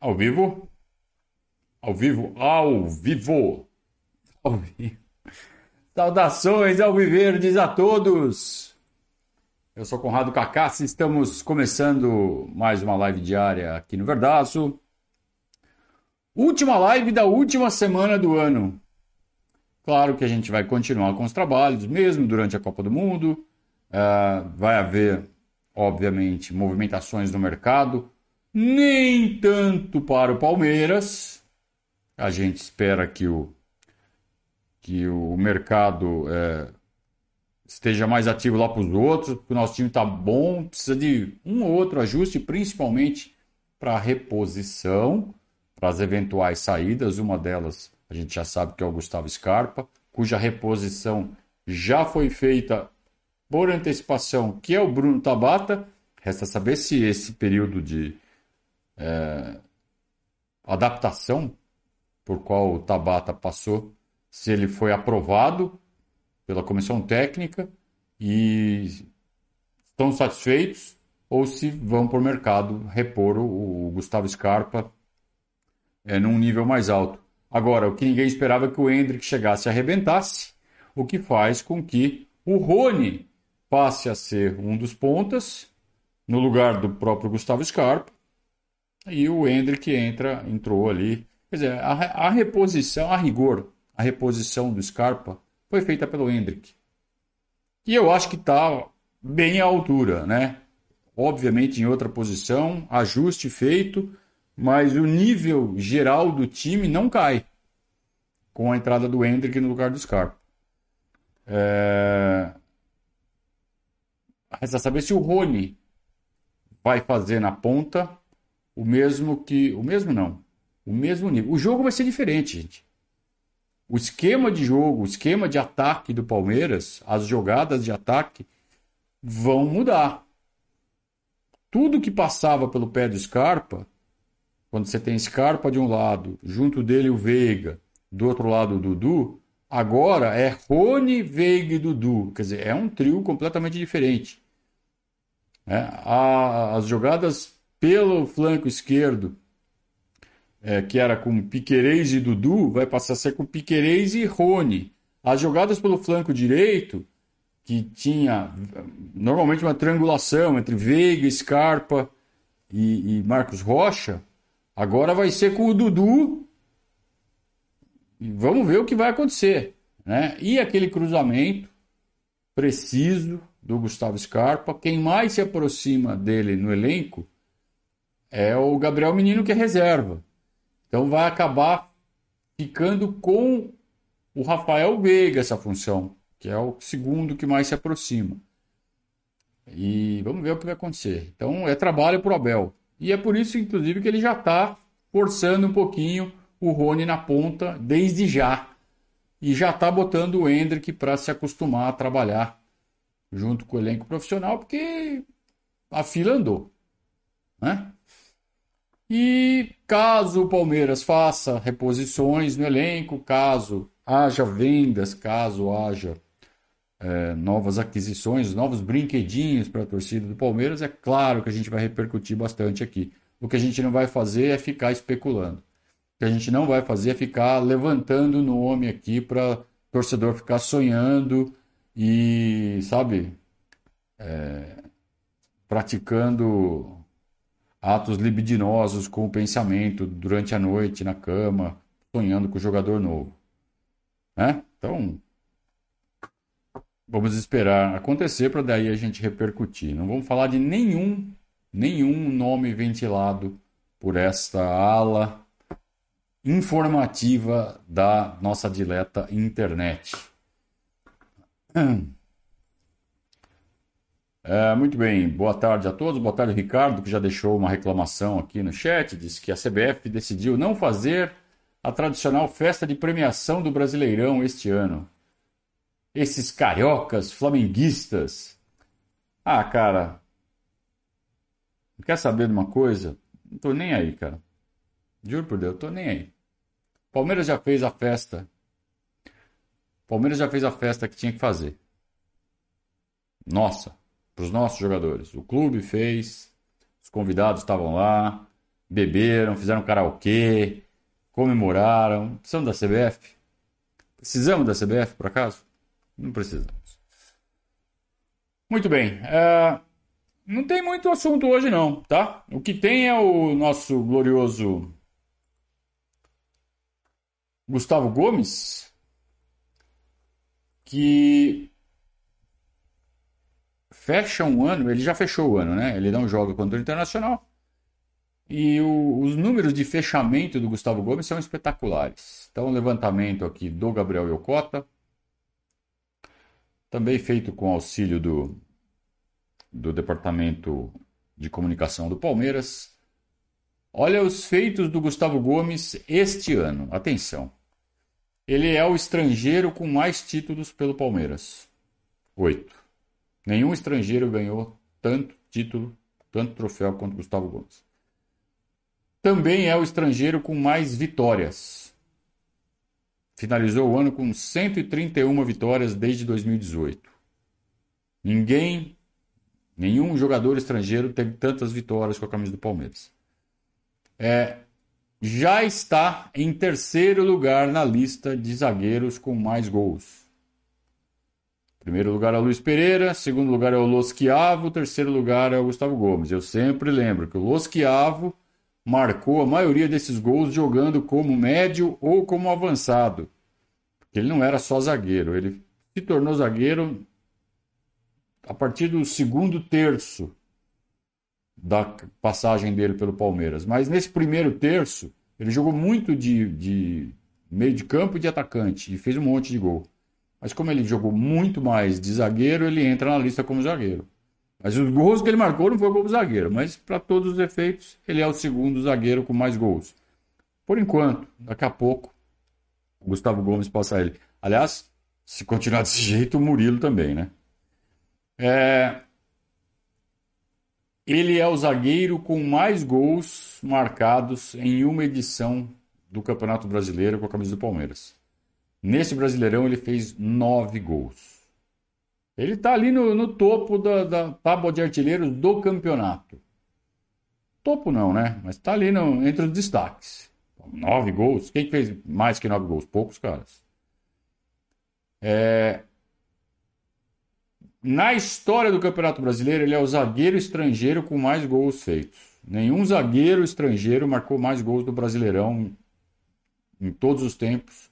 Ao vivo? Ao vivo? Ao vivo! Ao vivo! Saudações ao Viverdes a todos! Eu sou Conrado Cacassi, estamos começando mais uma live diária aqui no Verdaço. Última live da última semana do ano. Claro que a gente vai continuar com os trabalhos, mesmo durante a Copa do Mundo. Uh, vai haver, obviamente, movimentações no mercado nem tanto para o Palmeiras. A gente espera que o, que o mercado é, esteja mais ativo lá para os outros, porque o nosso time está bom, precisa de um ou outro ajuste, principalmente para reposição, para as eventuais saídas. Uma delas a gente já sabe que é o Gustavo Scarpa, cuja reposição já foi feita por antecipação, que é o Bruno Tabata. Resta saber se esse período de é, adaptação por qual o Tabata passou, se ele foi aprovado pela comissão técnica e estão satisfeitos ou se vão para o mercado repor o, o Gustavo Scarpa é, num nível mais alto. Agora, o que ninguém esperava é que o Hendrick chegasse e arrebentasse, o que faz com que o Rony passe a ser um dos pontas, no lugar do próprio Gustavo Scarpa, e o Hendrick entra, entrou ali. Quer dizer, a, a reposição, a rigor, a reposição do Scarpa foi feita pelo Hendrick. E eu acho que está bem à altura, né? Obviamente em outra posição, ajuste feito, mas o nível geral do time não cai com a entrada do Hendrick no lugar do Scarpa. É... Resta saber se o Rony vai fazer na ponta o mesmo que. O mesmo não. O mesmo nível. O jogo vai ser diferente, gente. O esquema de jogo, o esquema de ataque do Palmeiras, as jogadas de ataque vão mudar. Tudo que passava pelo pé do Scarpa, quando você tem Scarpa de um lado, junto dele o Veiga, do outro lado o Dudu, agora é Rony, Veiga e Dudu. Quer dizer, é um trio completamente diferente. É, a, as jogadas pelo flanco esquerdo, é, que era com Piquerez e Dudu, vai passar a ser com Piquerez e Rony. As jogadas pelo flanco direito, que tinha normalmente uma triangulação entre Veiga, Scarpa e, e Marcos Rocha, agora vai ser com o Dudu. E vamos ver o que vai acontecer. Né? E aquele cruzamento preciso do Gustavo Scarpa. Quem mais se aproxima dele no elenco é o Gabriel Menino que é reserva. Então vai acabar ficando com o Rafael Veiga essa função, que é o segundo que mais se aproxima. E vamos ver o que vai acontecer. Então é trabalho para o Abel. E é por isso, inclusive, que ele já está forçando um pouquinho o Rony na ponta desde já. E já está botando o Hendrick para se acostumar a trabalhar junto com o elenco profissional, porque a fila andou. Né? E caso o Palmeiras faça reposições no elenco, caso haja vendas, caso haja é, novas aquisições, novos brinquedinhos para a torcida do Palmeiras, é claro que a gente vai repercutir bastante aqui. O que a gente não vai fazer é ficar especulando. O que a gente não vai fazer é ficar levantando nome aqui para torcedor ficar sonhando e, sabe, é, praticando atos libidinosos com o pensamento durante a noite na cama, sonhando com o jogador novo. Né? Então, vamos esperar acontecer para daí a gente repercutir. Não vamos falar de nenhum, nenhum nome ventilado por esta ala informativa da nossa dileta internet. É, muito bem, boa tarde a todos. Boa tarde, Ricardo, que já deixou uma reclamação aqui no chat. Disse que a CBF decidiu não fazer a tradicional festa de premiação do Brasileirão este ano. Esses cariocas flamenguistas. Ah, cara. Quer saber de uma coisa? Não tô nem aí, cara. Juro por Deus, tô nem aí. Palmeiras já fez a festa. Palmeiras já fez a festa que tinha que fazer. Nossa, para os nossos jogadores. O clube fez, os convidados estavam lá, beberam, fizeram karaokê, comemoraram. Precisamos da CBF? Precisamos da CBF, por acaso? Não precisamos. Muito bem. Uh, não tem muito assunto hoje, não, tá? O que tem é o nosso glorioso Gustavo Gomes, que fecha um ano, ele já fechou o ano, né? Ele não joga contra o Internacional. E o, os números de fechamento do Gustavo Gomes são espetaculares. Então, o levantamento aqui do Gabriel Yokota, também feito com auxílio do, do Departamento de Comunicação do Palmeiras. Olha os feitos do Gustavo Gomes este ano. Atenção. Ele é o estrangeiro com mais títulos pelo Palmeiras. Oito. Nenhum estrangeiro ganhou tanto título, tanto troféu quanto Gustavo Gomes. Também é o estrangeiro com mais vitórias. Finalizou o ano com 131 vitórias desde 2018. Ninguém, nenhum jogador estrangeiro teve tantas vitórias com a camisa do Palmeiras. É, já está em terceiro lugar na lista de zagueiros com mais gols. Primeiro lugar é o Luiz Pereira, segundo lugar é o Losquiavo, terceiro lugar é o Gustavo Gomes. Eu sempre lembro que o Losquiavo marcou a maioria desses gols jogando como médio ou como avançado. Porque ele não era só zagueiro, ele se tornou zagueiro a partir do segundo terço da passagem dele pelo Palmeiras. Mas nesse primeiro terço, ele jogou muito de, de meio de campo e de atacante e fez um monte de gol. Mas como ele jogou muito mais de zagueiro, ele entra na lista como zagueiro. Mas os gols que ele marcou não foi como zagueiro, mas para todos os efeitos, ele é o segundo zagueiro com mais gols. Por enquanto, daqui a pouco, o Gustavo Gomes passa ele. Aliás, se continuar desse jeito, o Murilo também, né? É... Ele é o zagueiro com mais gols marcados em uma edição do Campeonato Brasileiro com a camisa do Palmeiras. Nesse Brasileirão, ele fez nove gols. Ele está ali no, no topo da, da, tábua de artilheiros do campeonato. Topo não, né? Mas está ali no, entre os destaques. Nove gols. Quem fez mais que nove gols? Poucos caras. É... Na história do Campeonato Brasileiro, ele é o zagueiro estrangeiro com mais gols feitos. Nenhum zagueiro estrangeiro marcou mais gols do Brasileirão em todos os tempos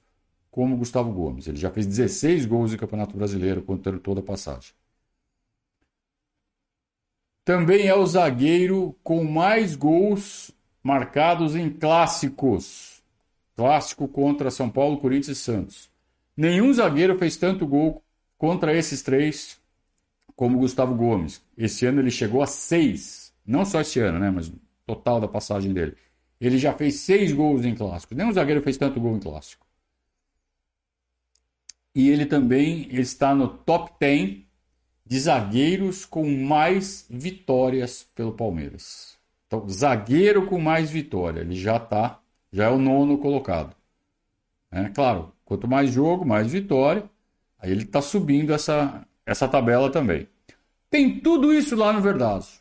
como o Gustavo Gomes. Ele já fez 16 gols no Campeonato Brasileiro, contando toda a passagem. Também é o zagueiro com mais gols marcados em clássicos. Clássico contra São Paulo, Corinthians e Santos. Nenhum zagueiro fez tanto gol contra esses três como Gustavo Gomes. Esse ano ele chegou a seis. Não só esse ano, né? Mas total da passagem dele. Ele já fez seis gols em clássicos. Nenhum zagueiro fez tanto gol em clássico e ele também está no top 10 de zagueiros com mais vitórias pelo Palmeiras. Então, zagueiro com mais vitória, ele já está, já é o nono colocado. É, claro, quanto mais jogo, mais vitória, aí ele está subindo essa, essa tabela também. Tem tudo isso lá no Verdazo,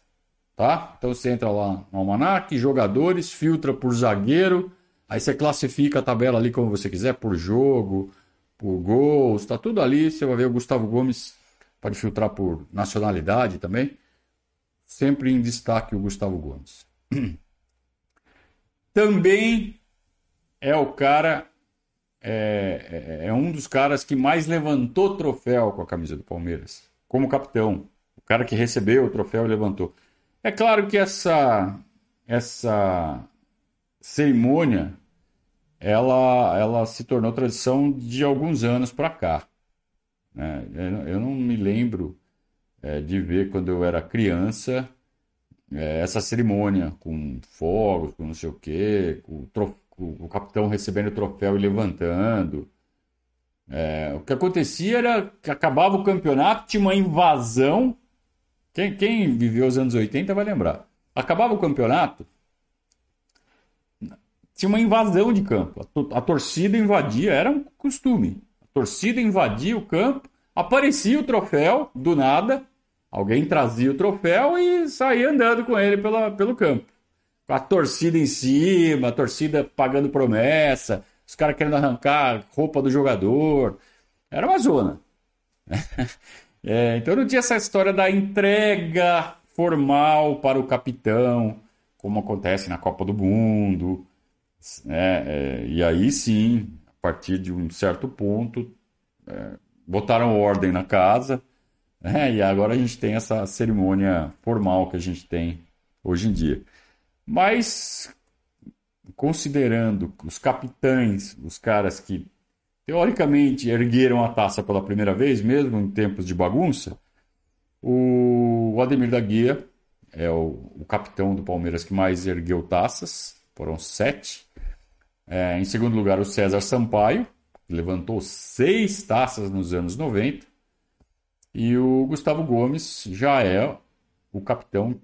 tá? Então você entra lá no Almanac, jogadores, filtra por zagueiro, aí você classifica a tabela ali como você quiser, por jogo, por gols, está tudo ali. Você vai ver o Gustavo Gomes, pode filtrar por nacionalidade também. Sempre em destaque o Gustavo Gomes. Também é o cara, é, é, é um dos caras que mais levantou troféu com a camisa do Palmeiras, como capitão. O cara que recebeu o troféu e levantou. É claro que essa, essa cerimônia ela, ela se tornou tradição de alguns anos para cá. Né? Eu não me lembro é, de ver quando eu era criança é, essa cerimônia com fogos, com não sei o quê, o, o capitão recebendo o troféu e levantando. É, o que acontecia era que acabava o campeonato, tinha uma invasão. Quem, quem viveu os anos 80 vai lembrar. Acabava o campeonato, tinha uma invasão de campo. A, torcida invadia, era um costume. A torcida invadia o campo, aparecia o troféu do nada, alguém trazia o troféu e saía andando com ele pela, pelo campo. a torcida em cima, a torcida pagando promessa, os caras querendo arrancar roupa do jogador. Era uma zona. É, então não tinha essa história da entrega formal para o capitão, como acontece na Copa do Mundo. É, é, e aí sim, a partir de um certo ponto, é, botaram ordem na casa. É, e agora a gente tem essa cerimônia formal que a gente tem hoje em dia. Mas, considerando os capitães, os caras que teoricamente ergueram a taça pela primeira vez, mesmo em tempos de bagunça, o Ademir da Guia é o, o capitão do Palmeiras que mais ergueu taças, foram sete. É, em segundo lugar, o César Sampaio, que levantou seis taças nos anos 90. E o Gustavo Gomes já é o capitão,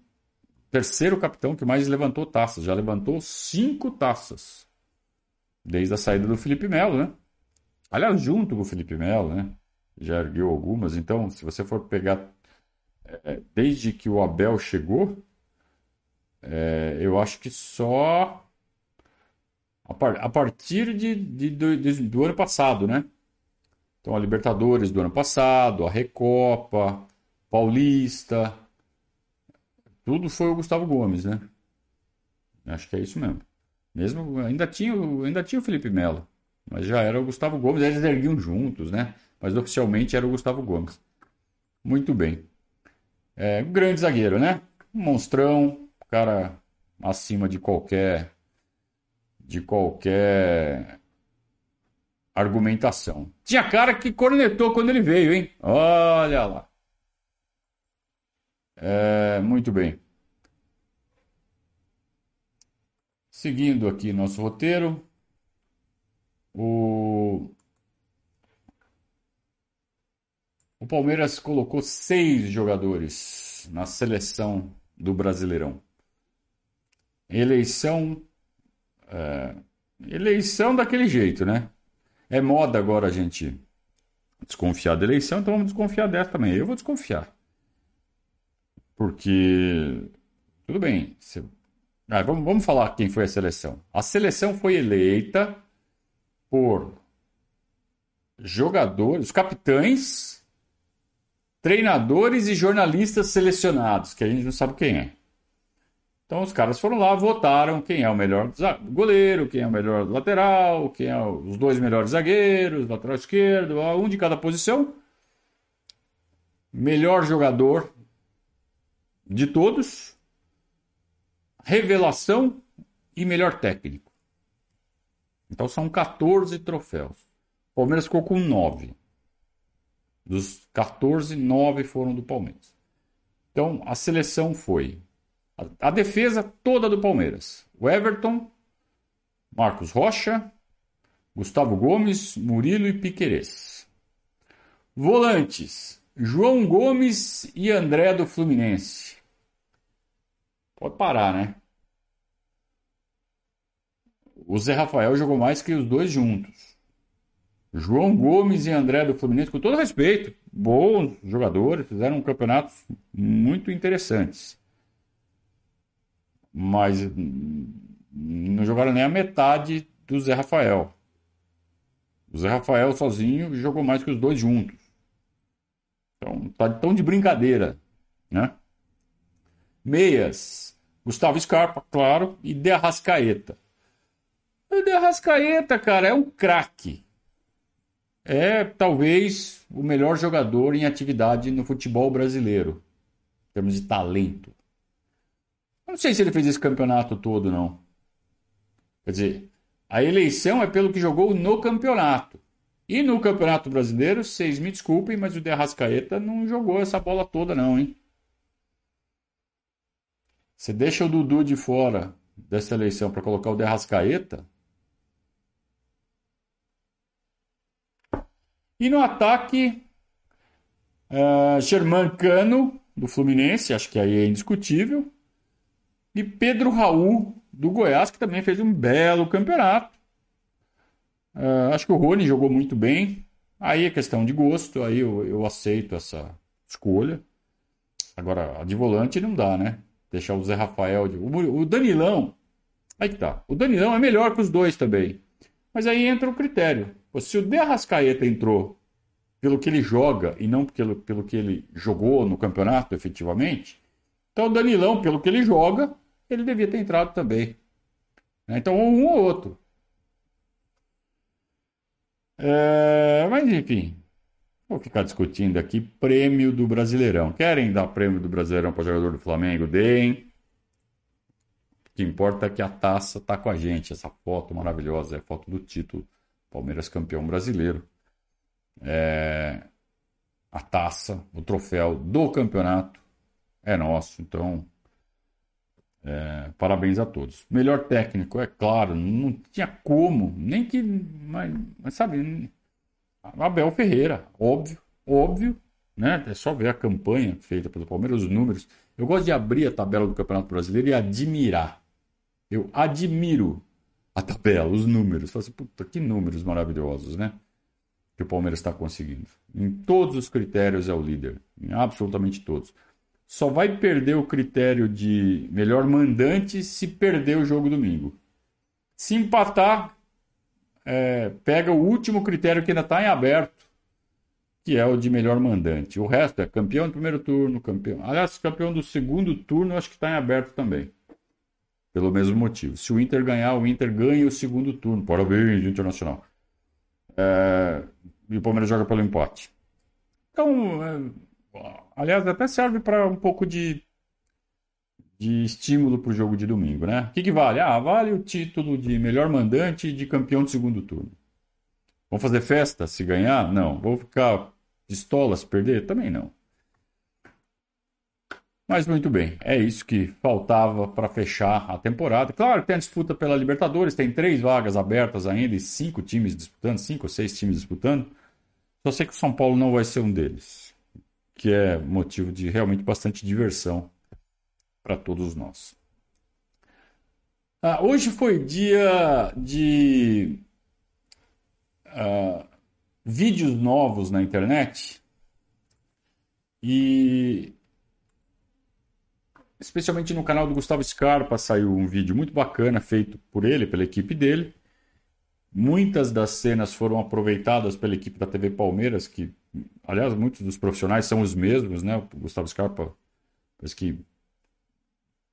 terceiro capitão que mais levantou taças, já levantou cinco taças. Desde a saída do Felipe Melo, né? Aliás, junto com o Felipe Melo, né? Já ergueu algumas. Então, se você for pegar é, desde que o Abel chegou, é, eu acho que só a, par, a partir de, de, de, do ano passado, né? Então, a Libertadores do ano passado, a Recopa, Paulista, tudo foi o Gustavo Gomes, né? Acho que é isso mesmo. Mesmo ainda tinha, ainda tinha o Felipe Melo, mas já era o Gustavo Gomes, eles erguiam juntos, né? Mas oficialmente era o Gustavo Gomes. Muito bem. É, grande zagueiro, né? Um monstrão, cara acima de qualquer de qualquer argumentação. Tinha cara que cornetou quando ele veio, hein? Olha lá. É, muito bem. Seguindo aqui nosso roteiro, o O Palmeiras colocou seis jogadores na seleção do Brasileirão. Eleição. É, eleição daquele jeito, né? É moda agora a gente desconfiar da eleição, então vamos desconfiar dessa também. Eu vou desconfiar. Porque. Tudo bem. Se... Ah, vamos, vamos falar quem foi a seleção. A seleção foi eleita por jogadores, capitães treinadores e jornalistas selecionados, que a gente não sabe quem é. Então os caras foram lá, votaram quem é o melhor goleiro, quem é o melhor lateral, quem é os dois melhores zagueiros, lateral esquerdo, um de cada posição. Melhor jogador de todos, revelação e melhor técnico. Então são 14 troféus. O Palmeiras ficou com 9. Dos 14, 9 foram do Palmeiras. Então, a seleção foi a, defesa toda do Palmeiras. O Everton, Marcos Rocha, Gustavo Gomes, Murilo e Piquerez. Volantes, João Gomes e André do Fluminense. Pode parar, né? O Zé Rafael jogou mais que os dois juntos. João Gomes e André do Fluminense, com todo respeito, bons jogadores, fizeram campeonatos muito interessantes. Mas não jogaram nem a metade do Zé Rafael. O Zé Rafael sozinho jogou mais que os dois juntos. Então, tá tão de brincadeira, né? Meias, Gustavo Scarpa, claro, e De Arrascaeta. O De Arrascaeta, cara, é um craque é talvez o melhor jogador em atividade no futebol brasileiro, em termos de talento. Não sei se ele fez esse campeonato todo, não. Quer dizer, a eleição é pelo que jogou no campeonato. E no Campeonato Brasileiro, vocês me desculpem, mas o De Arrascaeta não jogou essa bola toda, não, hein? Você deixa o Dudu de fora dessa eleição para colocar o De Arrascaeta, E no ataque, uh, Germán Cano, do Fluminense, acho que aí é indiscutível. E Pedro Raul, do Goiás, que também fez um belo campeonato. Uh, acho que o Rony jogou muito bem. Aí é questão de gosto, aí eu, eu aceito essa escolha. Agora, a de volante não dá, né? deixar o Zé Rafael. De... O Danilão. Aí que tá. O Danilão é melhor que os dois também. Mas aí entra o critério. Se o De Arrascaeta entrou pelo que ele joga e não pelo, pelo que ele jogou no campeonato efetivamente, então o Danilão, pelo que ele joga, ele devia ter entrado também. Né? Então, um ou outro. É, mas enfim, vou ficar discutindo aqui prêmio do Brasileirão. Querem dar prêmio do Brasileirão para jogador do Flamengo? Deem. O que importa é que a taça está com a gente. Essa foto maravilhosa é a foto do título. Palmeiras campeão brasileiro. É, a taça, o troféu do campeonato é nosso. Então, é, parabéns a todos. Melhor técnico, é claro, não tinha como, nem que. Mas, mas sabe, Abel Ferreira, óbvio, óbvio, né? É só ver a campanha feita pelo Palmeiras, os números. Eu gosto de abrir a tabela do Campeonato Brasileiro e admirar. Eu admiro a tabela, os números. Falo assim, puta, que números maravilhosos, né? Que o Palmeiras está conseguindo. Em todos os critérios é o líder, em absolutamente todos só vai perder o critério de melhor mandante se perder o jogo domingo. Se empatar, é, pega o último critério que ainda está em aberto, que é o de melhor mandante. O resto é campeão do primeiro turno, campeão. Aliás, campeão do segundo turno, acho que está em aberto também. Pelo mesmo motivo. Se o Inter ganhar, o Inter ganha o segundo turno. Parabéns, Internacional. É, e o Palmeiras joga pelo empate. Então, é, Aliás, até serve para um pouco de, de estímulo para o jogo de domingo, né? O que, que vale? Ah, vale o título de melhor mandante e de campeão de segundo turno. Vamos fazer festa se ganhar? Não. Vou ficar pistola se perder? Também não. Mas muito bem, é isso que faltava para fechar a temporada. Claro que tem a disputa pela Libertadores, tem três vagas abertas ainda e cinco times disputando, cinco ou seis times disputando. Só sei que o São Paulo não vai ser um deles que é motivo de realmente bastante diversão para todos nós. Ah, hoje foi dia de ah, vídeos novos na internet e especialmente no canal do Gustavo Scarpa saiu um vídeo muito bacana feito por ele, pela equipe dele. Muitas das cenas foram aproveitadas pela equipe da TV Palmeiras, que aliás, muitos dos profissionais são os mesmos, né? O Gustavo Scarpa parece que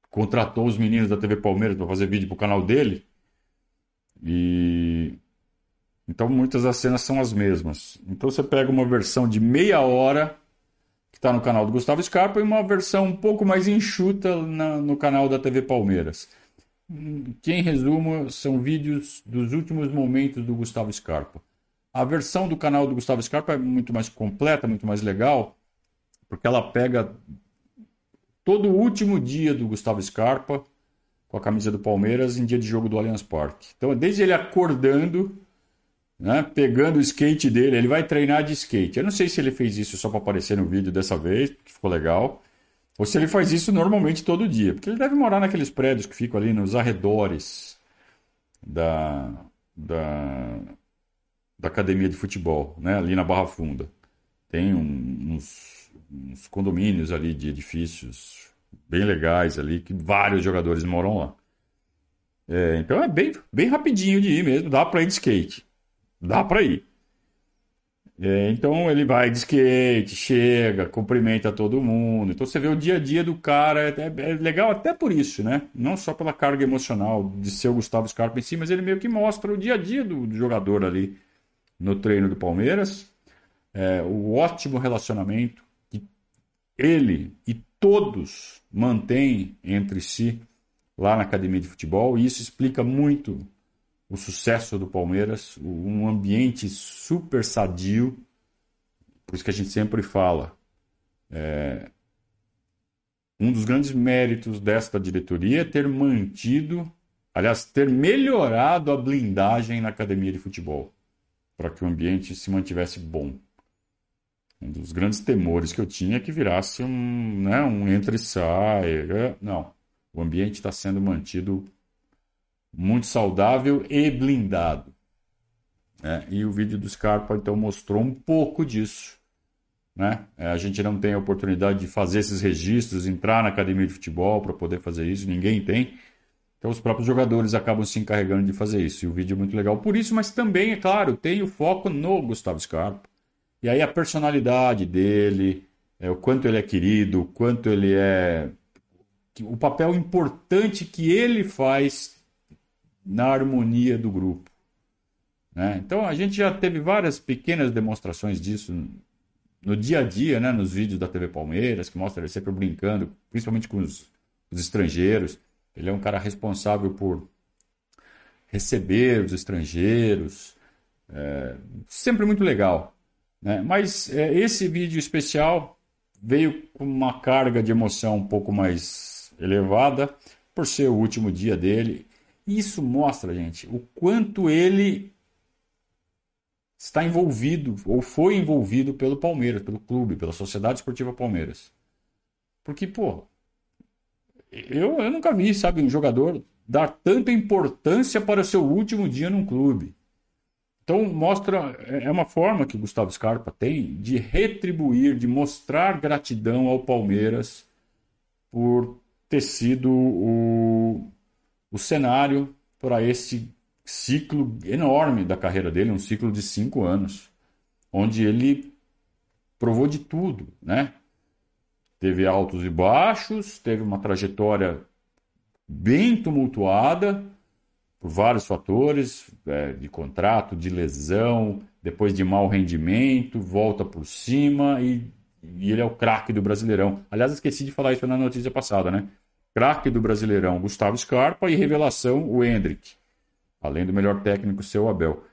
contratou os meninos da TV Palmeiras para fazer vídeo para o canal dele. E então muitas das cenas são as mesmas. Então você pega uma versão de meia hora que está no canal do Gustavo Scarpa e uma versão um pouco mais enxuta na, no canal da TV Palmeiras. Que em resumo são vídeos dos últimos momentos do Gustavo Scarpa. A versão do canal do Gustavo Scarpa é muito mais completa, muito mais legal, porque ela pega todo o último dia do Gustavo Scarpa com a camisa do Palmeiras em dia de jogo do Allianz Parque. Então, desde ele acordando, né, pegando o skate dele, ele vai treinar de skate. Eu não sei se ele fez isso só para aparecer no vídeo dessa vez, que ficou legal, ou se ele faz isso normalmente todo dia, porque ele deve morar naqueles prédios que ficam ali nos arredores da, da da academia de futebol, né, ali na Barra Funda. Tem um, uns, uns, condomínios ali de edifícios bem legais ali, que vários jogadores moram lá. É, então é bem, bem rapidinho de ir mesmo, dá para ir de skate. Dá para ir. É, então ele vai de skate, chega, cumprimenta todo mundo. Então você vê o dia a dia do cara, é, é, legal até por isso, né? Não só pela carga emocional de ser o Gustavo Scarpa em si, mas ele meio que mostra o dia a dia do, do jogador ali no treino do Palmeiras, é, o ótimo relacionamento que ele e todos mantêm entre si lá na academia de futebol, e isso explica muito o sucesso do Palmeiras, um ambiente super sadio, por isso que a gente sempre fala. É, um dos grandes méritos desta diretoria é ter mantido, aliás, ter melhorado a blindagem na academia de futebol para que o ambiente se mantivesse bom. Um dos grandes temores que eu tinha é que virasse um, né, um entra e sai. É, não. O ambiente está sendo mantido muito saudável e blindado. É, e o vídeo do Scarpa então mostrou um pouco disso. né? É, a gente não tem a oportunidade de fazer esses registros, entrar na academia de futebol para poder fazer isso, ninguém tem. Então os próprios jogadores acabam se encarregando de fazer isso. E o vídeo é muito legal por isso, mas também, é claro, tem o foco no Gustavo Scarpa. E aí a personalidade dele, é, o quanto ele é querido, o quanto ele é. o papel importante que ele faz na harmonia do grupo. Né? Então a gente já teve várias pequenas demonstrações disso no dia a dia, né? nos vídeos da TV Palmeiras, que mostra ele sempre brincando, principalmente com os, os estrangeiros. Ele é um cara responsável por receber os estrangeiros. É, sempre muito legal. Né? Mas é, esse vídeo especial veio com uma carga de emoção um pouco mais elevada, por ser o último dia dele. Isso mostra, gente, o quanto ele está envolvido ou foi envolvido pelo Palmeiras, pelo clube, pela Sociedade Esportiva Palmeiras. Porque, pô, eu, eu nunca vi, sabe, um jogador dar tanta importância para o seu último dia num clube. Então mostra é, é uma forma que Gustavo Scarpa tem de retribuir, de mostrar gratidão ao Palmeiras por ter sido o, o cenário para esse ciclo enorme da carreira dele, um ciclo de cinco anos, onde ele provou de tudo, né? Teve altos e baixos, teve uma trajetória bem tumultuada, por vários fatores, é, de contrato, de lesão, depois de mau rendimento, volta por cima e, e ele é o craque do Brasileirão. Aliás, esqueci de falar isso na notícia passada, né? Craque do Brasileirão, Gustavo Scarpa e revelação, o Hendrick. Além do melhor técnico, seu Abel.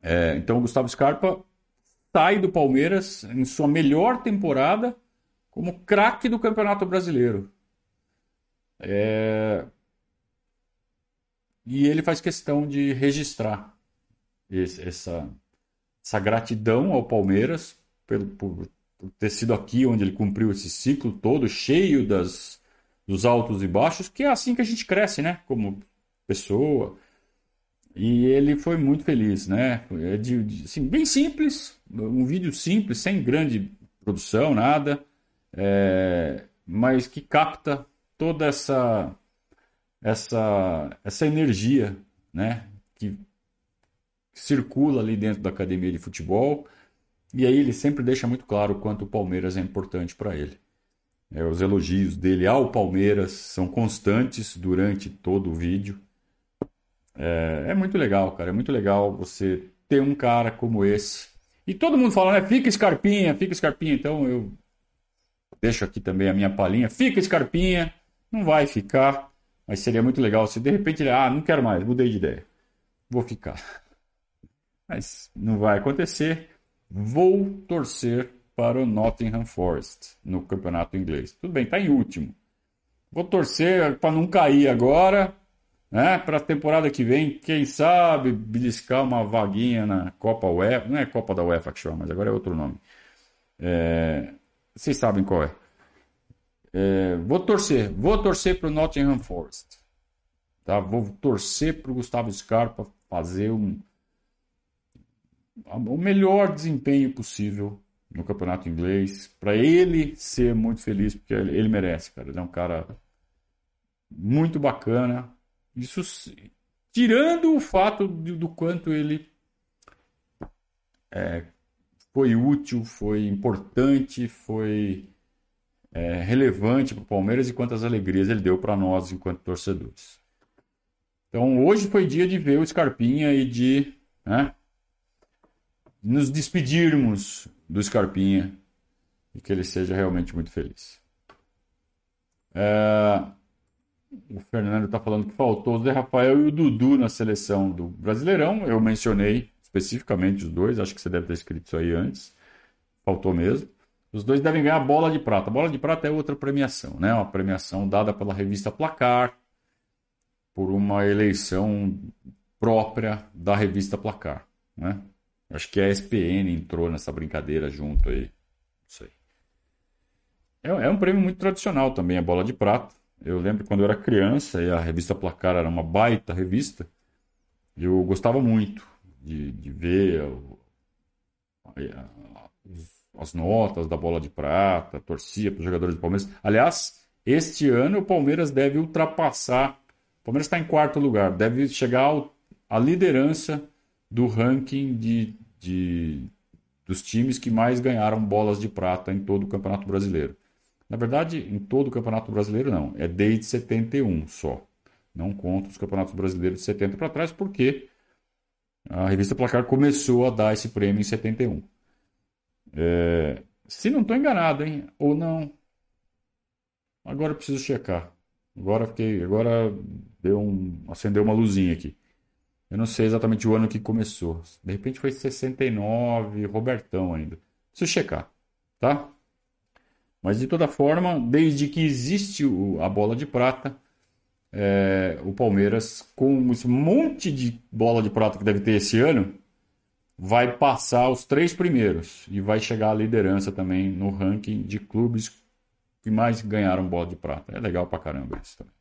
É, então, o Gustavo Scarpa sai do Palmeiras em sua melhor temporada como craque do Campeonato Brasileiro. É, e ele faz questão de registrar esse, essa, essa gratidão ao Palmeiras pelo, por, por, ter sido aqui onde ele cumpriu esse ciclo todo, cheio das, dos altos e baixos, que é assim que a gente cresce, né? Como pessoa. E ele foi muito feliz, né? É de, de, assim, bem simples, um vídeo simples, sem grande produção, nada, é, mas que capta toda essa essa, essa energia né, que circula ali dentro da academia de futebol. E aí ele sempre deixa muito claro quanto o Palmeiras é importante para ele. É, os elogios dele ao Palmeiras são constantes durante todo o vídeo. É, é, muito legal, cara. É muito legal você ter um cara como esse. E todo mundo fala, né? Fica escarpinha, fica escarpinha. Então eu deixo aqui também a minha palhinha. Fica escarpinha, não vai ficar. Mas seria muito legal se de repente ele, ah, não quero mais, mudei de ideia. Vou ficar. Mas não vai acontecer. Vou torcer para o Nottingham Forest no campeonato inglês. Tudo bem, está em último. Vou torcer para não cair agora, né? Para a temporada que vem, quem sabe beliscar uma vaguinha na Copa UEFA. Não é Copa da UEFA que chama, mas agora é outro nome. É... Vocês sabem qual é. É, vou torcer, vou torcer para o Nottingham Forest. Tá? Vou torcer para o Gustavo Scarpa fazer um, o melhor desempenho possível no campeonato inglês, para ele ser muito feliz, porque ele merece, cara. Ele é um cara muito bacana. Isso tirando o fato do, do quanto ele é, foi útil, foi importante, foi é, relevante para o Palmeiras e quantas alegrias ele deu para nós enquanto torcedores. Então hoje foi dia de ver o Scarpinha e de né, nos despedirmos do Scarpinha e que ele seja realmente muito feliz. É, o Fernando está falando que faltou o Zé Rafael e o Dudu na seleção do Brasileirão. Eu mencionei especificamente os dois, acho que você deve ter escrito isso aí antes. Faltou mesmo. Os dois devem ganhar a bola de prata. A bola de prata é outra premiação, né? Uma premiação dada pela revista Placar por uma eleição própria da revista Placar, né? Acho que a ESPN entrou nessa brincadeira junto aí. É, é um prêmio muito tradicional também, a bola de prata. Eu lembro quando eu era criança e a revista Placar era uma baita revista, eu gostava muito de, de ver as notas da bola de prata, torcia para os jogadores do Palmeiras. Aliás, este ano o Palmeiras deve ultrapassar. O Palmeiras está em quarto lugar, deve chegar à liderança do ranking de, de, dos times que mais ganharam bolas de prata em todo o Campeonato Brasileiro. Na verdade, em todo o Campeonato Brasileiro não, é desde 71 só. Não conta os campeonatos brasileiros de 70 para trás, porque a revista Placar começou a dar esse prêmio em 71. É, se não estou enganado, hein? Ou não. Agora preciso checar. Agora fiquei, agora deu um, acendeu uma luzinha aqui. Eu não sei exatamente o ano que começou. De repente foi 69, Robertão ainda. Preciso checar, tá? Mas de toda forma, desde que existe a bola de prata, é, o Palmeiras, com esse monte de bola de prata que deve ter esse ano, vai passar os três primeiros e vai chegar à liderança também no ranking de clubes que mais ganharam bola de prata. É legal pra caramba isso também.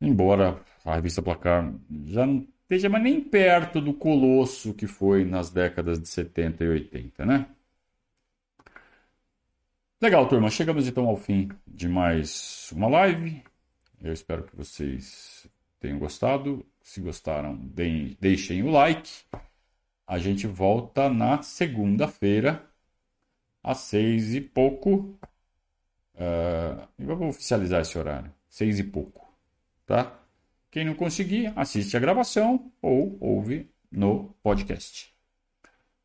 Embora a revista Placar já não esteja mais nem perto do colosso que foi nas décadas de 70 e 80, né? Legal, turma. Chegamos então ao fim de mais uma live. Eu espero que vocês tenham gostado. Se gostaram, deem, deixem o like. A gente volta na segunda-feira, às seis e pouco. Uh, eu vou oficializar esse horário. Seis e pouco. Tá? Quem não conseguir, assiste a gravação ou ouve no podcast.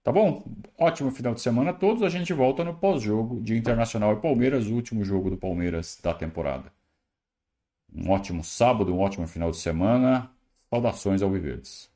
Tá bom? Ótimo final de semana a todos. A gente volta no pós-jogo de Internacional e Palmeiras, o último jogo do Palmeiras da temporada. Um ótimo sábado, um ótimo final de semana. Saudações ao Viverdes.